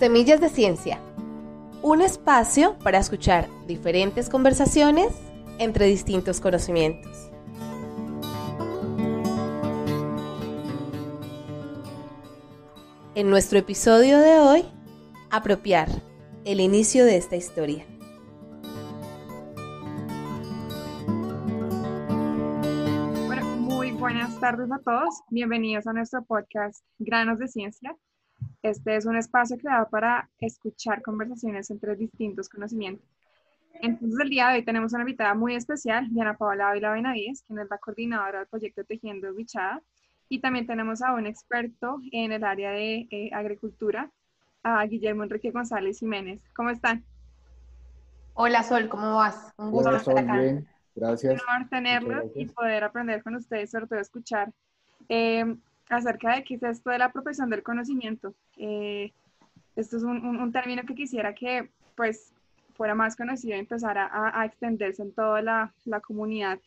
Semillas de Ciencia, un espacio para escuchar diferentes conversaciones entre distintos conocimientos. En nuestro episodio de hoy, apropiar el inicio de esta historia. Bueno, muy buenas tardes a todos. Bienvenidos a nuestro podcast Granos de Ciencia. Este es un espacio creado para escuchar conversaciones entre distintos conocimientos. Entonces, el día de hoy tenemos una invitada muy especial, Diana Paola Ávila Benavides, quien es la coordinadora del proyecto Tejiendo Bichada. Y también tenemos a un experto en el área de eh, agricultura, a Guillermo Enrique González Jiménez. ¿Cómo están? Hola Sol, ¿cómo vas? Un gusto estar acá. Bien, gracias. Un honor tenerlos y poder aprender con ustedes, sobre todo escuchar eh, acerca de qué es esto de la apropiación del conocimiento. Eh, esto es un, un, término que quisiera que pues fuera más conocido y empezara a, extenderse en toda la, la comunidad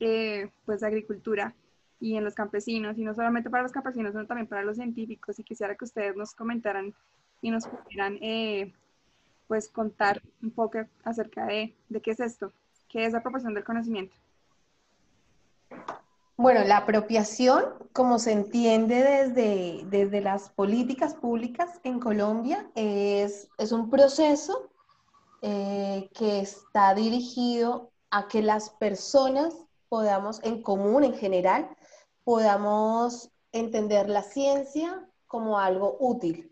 eh, pues de agricultura y en los campesinos, y no solamente para los campesinos, sino también para los científicos. Y quisiera que ustedes nos comentaran y nos pudieran eh, pues contar un poco acerca de, de qué es esto, qué es la apropiación del conocimiento. Bueno, la apropiación, como se entiende desde, desde las políticas públicas en Colombia, es, es un proceso eh, que está dirigido a que las personas podamos, en común, en general, podamos entender la ciencia como algo útil,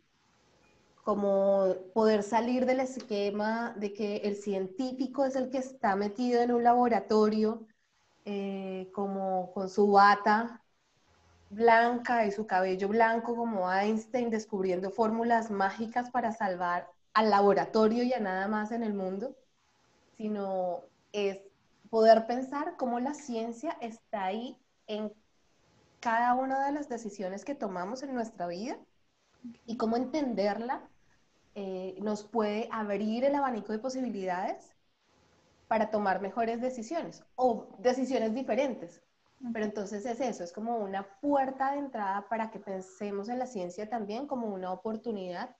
como poder salir del esquema de que el científico es el que está metido en un laboratorio eh, como con su bata blanca y su cabello blanco como Einstein descubriendo fórmulas mágicas para salvar al laboratorio y a nada más en el mundo, sino es poder pensar cómo la ciencia está ahí en cada una de las decisiones que tomamos en nuestra vida y cómo entenderla eh, nos puede abrir el abanico de posibilidades para tomar mejores decisiones o decisiones diferentes. Pero entonces es eso, es como una puerta de entrada para que pensemos en la ciencia también como una oportunidad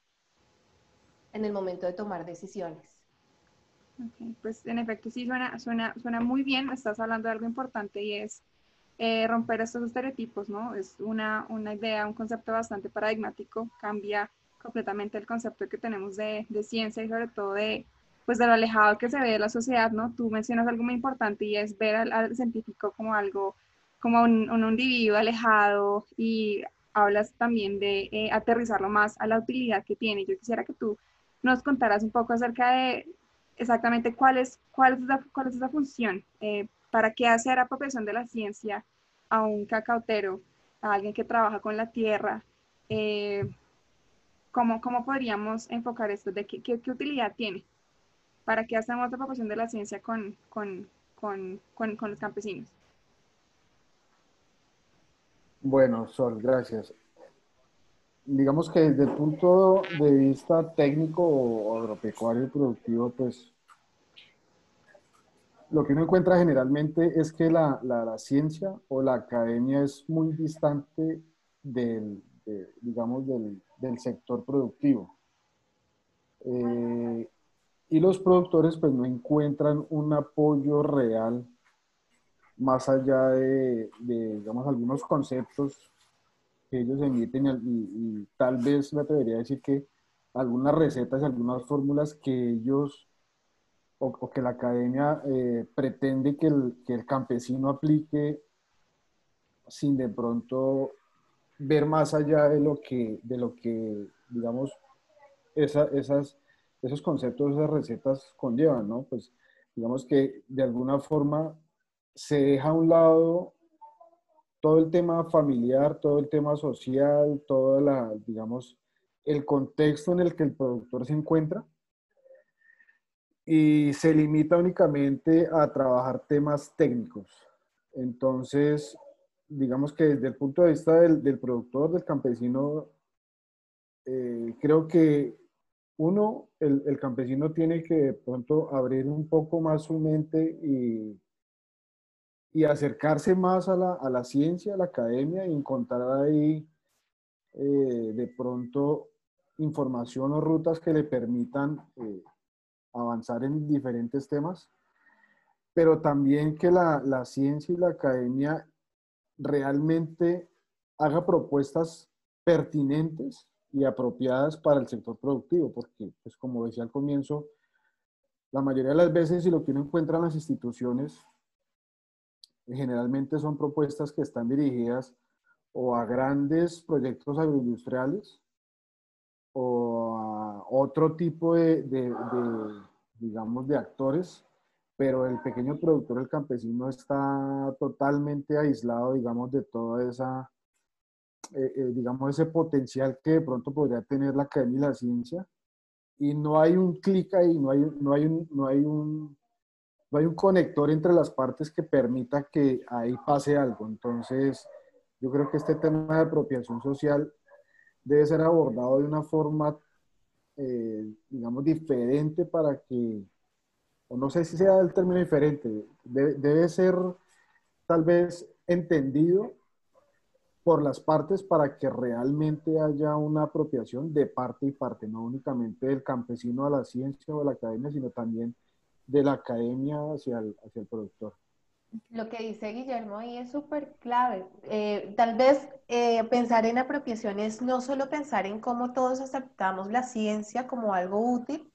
en el momento de tomar decisiones. Okay, pues en efecto sí suena, suena, suena muy bien, estás hablando de algo importante y es eh, romper estos estereotipos, ¿no? Es una, una, idea, un concepto bastante paradigmático, cambia completamente el concepto que tenemos de, de ciencia y sobre todo de, pues de lo alejado que se ve de la sociedad, ¿no? Tú mencionas algo muy importante y es ver al, científico como algo, como un, un, individuo alejado y hablas también de eh, aterrizarlo más a la utilidad que tiene. Yo quisiera que tú nos contaras un poco acerca de exactamente cuál es, cuál es, esa, cuál es función, eh, para qué hacer apropiación de la ciencia a un cacautero, a alguien que trabaja con la tierra. Eh, ¿cómo, ¿Cómo podríamos enfocar esto? ¿De qué, qué utilidad tiene? ¿Para qué hacemos la propagación de la ciencia con, con, con, con, los campesinos? Bueno, Sol, gracias. Digamos que desde el punto de vista técnico o agropecuario y productivo, pues lo que uno encuentra generalmente es que la, la, ciencia o la academia es muy distante del, de, digamos, del, del, sector productivo. Eh, y los productores pues no encuentran un apoyo real más allá de, digamos, algunos conceptos que ellos emiten y, tal vez me atrevería a decir que algunas recetas algunas fórmulas que ellos o, o que la academia eh, pretende que el, que el campesino aplique sin de pronto ver más allá de lo que, de lo que digamos, esa, esas esos conceptos, esas recetas conllevan, ¿no? Pues digamos que de alguna forma se deja a un lado todo el tema familiar, todo el tema social, todo la, digamos, el contexto en el que el productor se encuentra y se limita únicamente a trabajar temas técnicos. Entonces, digamos que desde el punto de vista del, productor, del campesino, eh, creo que uno, el, el, campesino tiene que de pronto abrir un poco más su mente y, y acercarse más a la, a la, ciencia, a la academia y encontrar ahí eh, de pronto información o rutas que le permitan eh, avanzar en diferentes temas, pero también que la, la ciencia y la academia realmente haga propuestas pertinentes y apropiadas para el sector productivo, porque, pues como decía al comienzo, la mayoría de las veces, si lo que uno encuentra en las instituciones, generalmente son propuestas que están dirigidas o a grandes proyectos agroindustriales o a otro tipo de, de, digamos, de actores, pero el pequeño productor, el campesino, está totalmente aislado, digamos, de toda esa, eh, eh, digamos, ese potencial que de pronto podría tener la academia y la ciencia. Y no hay un clic ahí, no hay, no hay, un, no hay un, no hay un conector entre las partes que permita que ahí pase algo. Entonces, yo creo que este tema de apropiación social debe ser abordado de una forma, eh, digamos, diferente para que, o no sé si sea el término diferente, debe, ser tal vez entendido por las partes para que realmente haya una apropiación de parte y parte, no únicamente del campesino a la ciencia o a la academia, sino también de la academia hacia hacia el productor. Lo que dice Guillermo ahí es súper clave. Eh, tal vez eh, pensar en apropiación es no solo pensar en cómo todos aceptamos la ciencia como algo útil,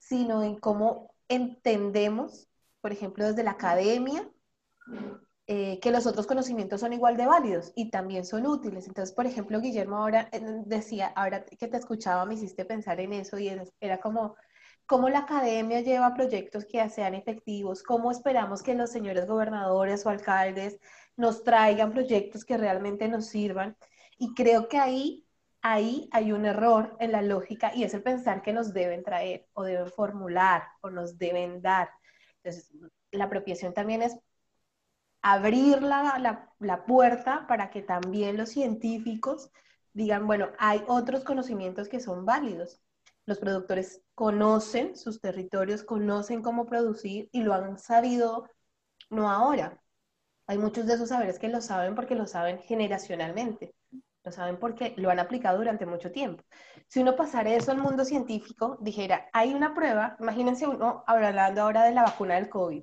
sino en cómo entendemos, por ejemplo, desde la academia, eh, que los otros conocimientos son igual de válidos y también son útiles. Entonces, por ejemplo, Guillermo ahora decía, ahora que te escuchaba, me hiciste pensar en eso y era como cómo la academia lleva proyectos que sean efectivos, cómo esperamos que los señores gobernadores o alcaldes nos traigan proyectos que realmente nos sirvan. Y creo que ahí, ahí hay un error en la lógica y es el pensar que nos deben traer o deben formular o nos deben dar. Entonces, la apropiación también es abrir la, puerta para que también los científicos digan, bueno, hay otros conocimientos que son válidos los productores conocen sus territorios, conocen cómo producir y lo han sabido no ahora. Hay muchos de esos saberes que lo saben porque lo saben generacionalmente, lo saben porque lo han aplicado durante mucho tiempo. Si uno pasara eso al mundo científico, dijera, hay una prueba, imagínense uno hablando ahora de la vacuna del COVID.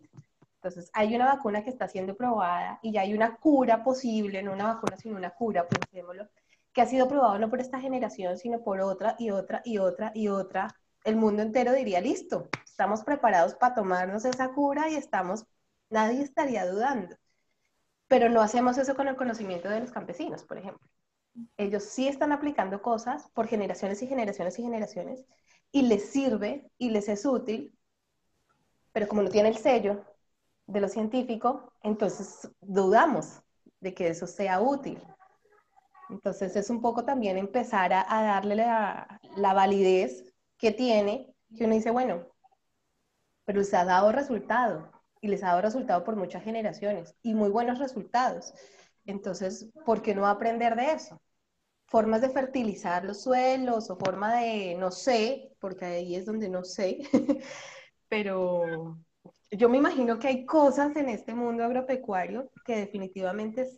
Entonces, hay una vacuna que está siendo probada y ya hay una cura posible, no una vacuna, sino una cura, pensémoslo que ha sido probado no por esta generación, sino por otra y otra y otra y otra, el mundo entero diría, listo, estamos preparados para tomarnos esa cura y estamos, nadie estaría dudando. Pero no hacemos eso con el conocimiento de los campesinos, por ejemplo. Ellos sí están aplicando cosas por generaciones y generaciones y generaciones y les sirve y les es útil, pero como no tiene el sello de lo científico, entonces dudamos de que eso sea útil. Entonces es un poco también empezar a, darle la, validez que tiene, que uno dice, bueno, pero les ha dado resultado y les ha dado resultado por muchas generaciones y muy buenos resultados. Entonces, ¿por qué no aprender de eso? Formas de fertilizar los suelos o forma de, no sé, porque ahí es donde no sé, pero yo me imagino que hay cosas en este mundo agropecuario que definitivamente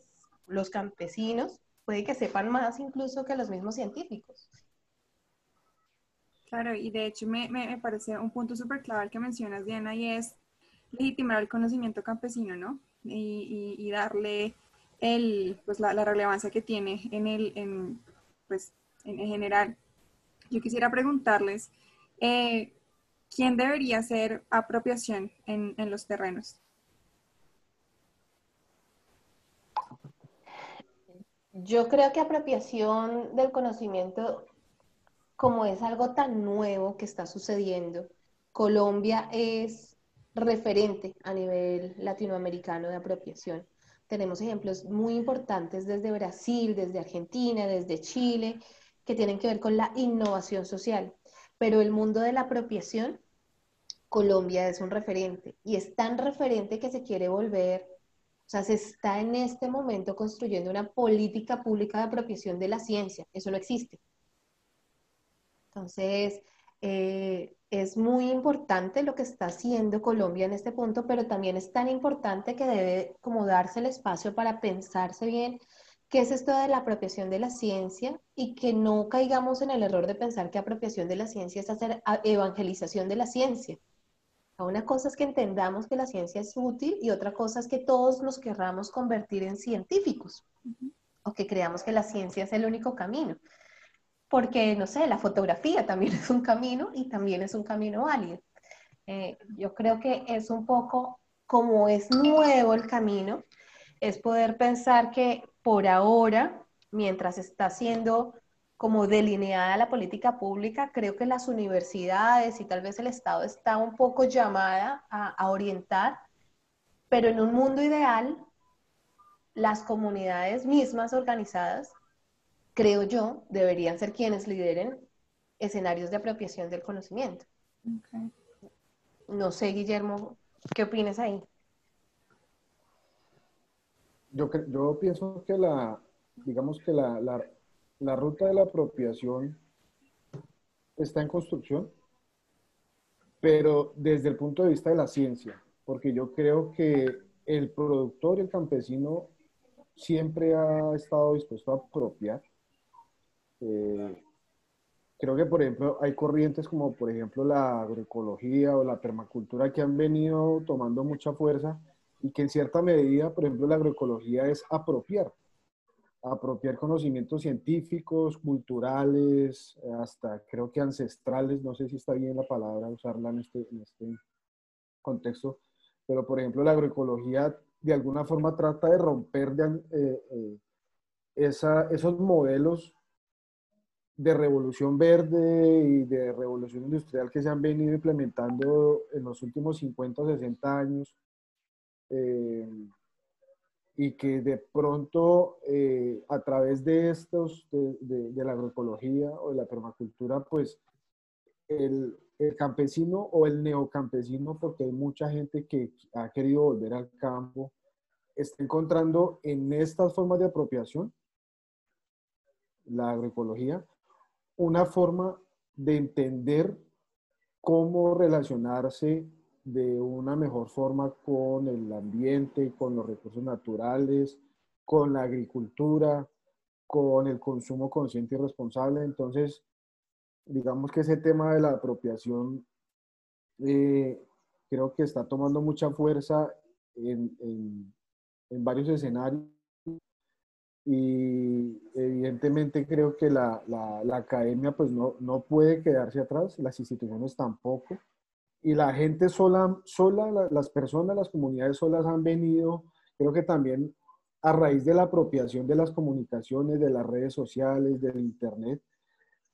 los campesinos puede que sepan más incluso que los mismos científicos. Claro, y de hecho me, me, parece un punto súper clave que mencionas, Diana, y es legitimar el conocimiento campesino, ¿no? Y, y, darle el, pues la, la, relevancia que tiene en, el, en, pues, en, general. Yo quisiera preguntarles, eh, ¿quién debería hacer apropiación en, los terrenos? Yo creo que apropiación del conocimiento, como es algo tan nuevo que está sucediendo, Colombia es referente a nivel latinoamericano de apropiación. Tenemos ejemplos muy importantes desde Brasil, desde Argentina, desde Chile, que tienen que ver con la innovación social. Pero el mundo de la apropiación, Colombia es un referente y es tan referente que se quiere volver o sea, se está en este momento construyendo una política pública de apropiación de la ciencia. Eso no existe. Entonces, eh, es muy importante lo que está haciendo Colombia en este punto, pero también es tan importante que debe como darse el espacio para pensarse bien qué es esto de la apropiación de la ciencia y que no caigamos en el error de pensar que apropiación de la ciencia es hacer evangelización de la ciencia. Una cosa es que entendamos que la ciencia es útil y otra cosa es que todos nos querramos convertir en científicos o que creamos que la ciencia es el único camino. Porque, no sé, la fotografía también es un camino y también es un camino válido. Eh, yo creo que es un poco como es nuevo el camino, es poder pensar que por ahora, mientras está siendo como delineada la política pública, creo que las universidades y tal vez el Estado está un poco llamada a, orientar, pero en un mundo ideal, las comunidades mismas organizadas, creo yo, deberían ser quienes lideren escenarios de apropiación del conocimiento. No sé, Guillermo, ¿qué opinas ahí? Yo, yo pienso que la, digamos que la, la ruta de la apropiación está en construcción, pero desde el punto de vista de la ciencia, porque yo creo que el productor y el campesino siempre ha estado dispuesto a apropiar. Eh, creo que, por ejemplo, hay corrientes como, por ejemplo, la agroecología o la permacultura que han venido tomando mucha fuerza y que en cierta medida, por ejemplo, la agroecología es apropiar apropiar conocimientos científicos, culturales, hasta creo que ancestrales, no sé si está bien la palabra usarla en este, en este contexto, pero por ejemplo la agroecología de alguna forma trata de romper eh, eh, esos modelos de revolución verde y de revolución industrial que se han venido implementando en los últimos 50 o 60 años. Eh, y que de pronto eh, a través de estos, de, la agroecología o de la permacultura, pues el, el, campesino o el neocampesino, porque hay mucha gente que ha querido volver al campo, está encontrando en estas formas de apropiación, la agroecología, una forma de entender cómo relacionarse de una mejor forma con el ambiente, con los recursos naturales, con la agricultura, con el consumo consciente y responsable. Entonces, digamos que ese tema de la apropiación eh, creo que está tomando mucha fuerza en, en, varios escenarios y evidentemente creo que la, la, la academia pues no, no, puede quedarse atrás, las instituciones tampoco y la gente sola, sola, las personas, las comunidades solas han venido, creo que también a raíz de la apropiación de las comunicaciones, de las redes sociales, del Internet,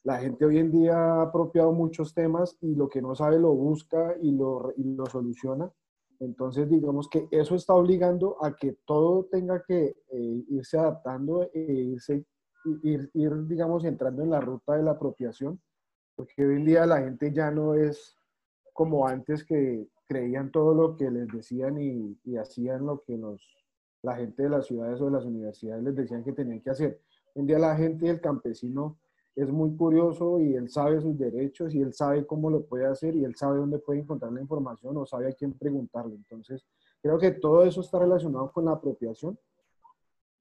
la gente hoy en día ha apropiado muchos temas y lo que no sabe lo busca y lo, y lo soluciona. Entonces, digamos que eso está obligando a que todo tenga que eh, irse adaptando e irse, ir, ir, digamos, entrando en la ruta de la apropiación, porque hoy en día la gente ya no es como antes que creían todo lo que les decían y, hacían lo que los, la gente de las ciudades o de las universidades les decían que tenían que hacer. Un día la gente del campesino es muy curioso y él sabe sus derechos y él sabe cómo lo puede hacer y él sabe dónde puede encontrar la información o sabe a quién preguntarle. Entonces, creo que todo eso está relacionado con la apropiación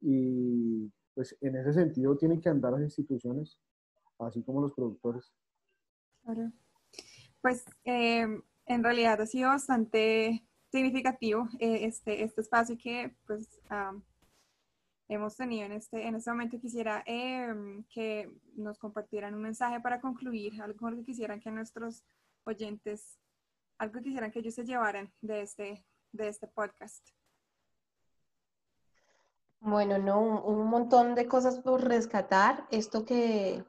y pues en ese sentido tienen que andar las instituciones, así como los productores. Claro. Pues em, en realidad ha sido bastante significativo eh, este, este espacio que pues hemos tenido en este, en este momento. Quisiera em, que nos compartieran un mensaje para concluir, algo que quisieran que nuestros oyentes, algo que quisieran que ellos se llevaran de este, de este podcast. Bueno, no, un, montón de cosas por rescatar. Esto que,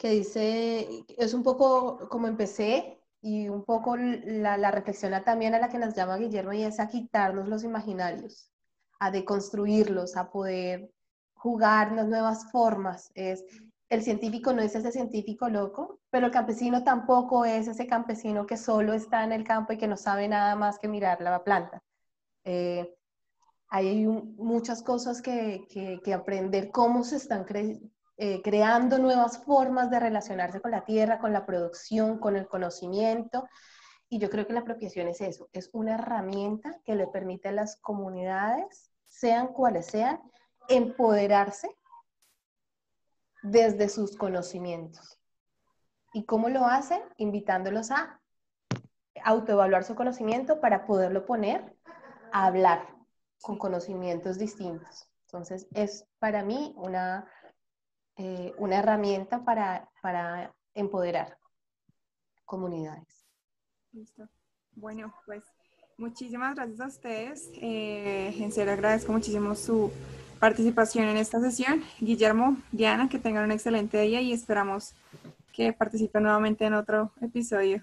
que dice, es un poco como empecé y un poco la, la reflexión también a la que nos llama Guillermo y es a quitarnos los imaginarios, a deconstruirlos, a poder jugarnos nuevas formas. Es, el científico no es ese científico loco, pero el campesino tampoco es ese campesino que solo está en el campo y que no sabe nada más que mirar la planta. Eh, hay muchas cosas que, que, aprender, cómo se están eh, creando nuevas formas de relacionarse con la tierra, con la producción, con el conocimiento. Y yo creo que la apropiación es eso, es una herramienta que le permite a las comunidades, sean cuales sean, empoderarse desde sus conocimientos. ¿Y cómo lo hacen? Invitándolos a autoevaluar su conocimiento para poderlo poner a hablar con conocimientos distintos. Entonces, es para mí una, eh, una herramienta para, para empoderar comunidades. Listo. Bueno, pues muchísimas gracias a ustedes. Eh, en serio agradezco muchísimo su participación en esta sesión. Guillermo, Diana, que tengan un excelente día y esperamos que participen nuevamente en otro episodio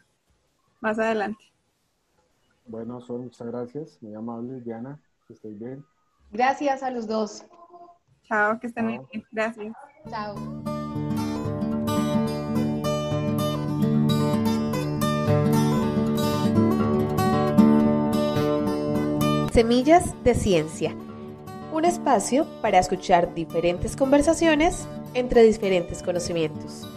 más adelante. Bueno, son muchas gracias, muy amable, Diana, que estés bien. Gracias a los dos. Chao, que estén muy bien. Gracias. Chao. Semillas de Ciencia. Un espacio para escuchar diferentes conversaciones entre diferentes conocimientos.